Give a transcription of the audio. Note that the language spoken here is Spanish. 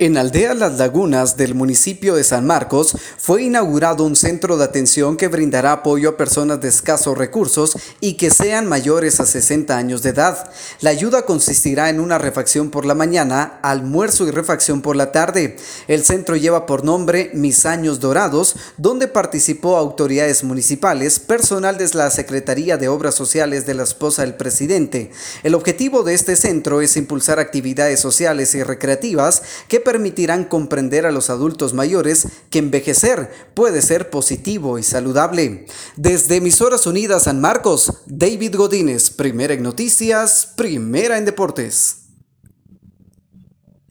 En Aldea Las Lagunas del municipio de San Marcos fue inaugurado un centro de atención que brindará apoyo a personas de escasos recursos y que sean mayores a 60 años de edad. La ayuda consistirá en una refacción por la mañana, almuerzo y refacción por la tarde. El centro lleva por nombre Mis Años Dorados, donde participó autoridades municipales, personal de la Secretaría de Obras Sociales de la esposa del presidente. El objetivo de este centro es impulsar actividades sociales y recreativas que permitirán comprender a los adultos mayores que envejecer puede ser positivo y saludable. Desde Emisoras Unidas San Marcos, David Godínez, primera en noticias, primera en deportes.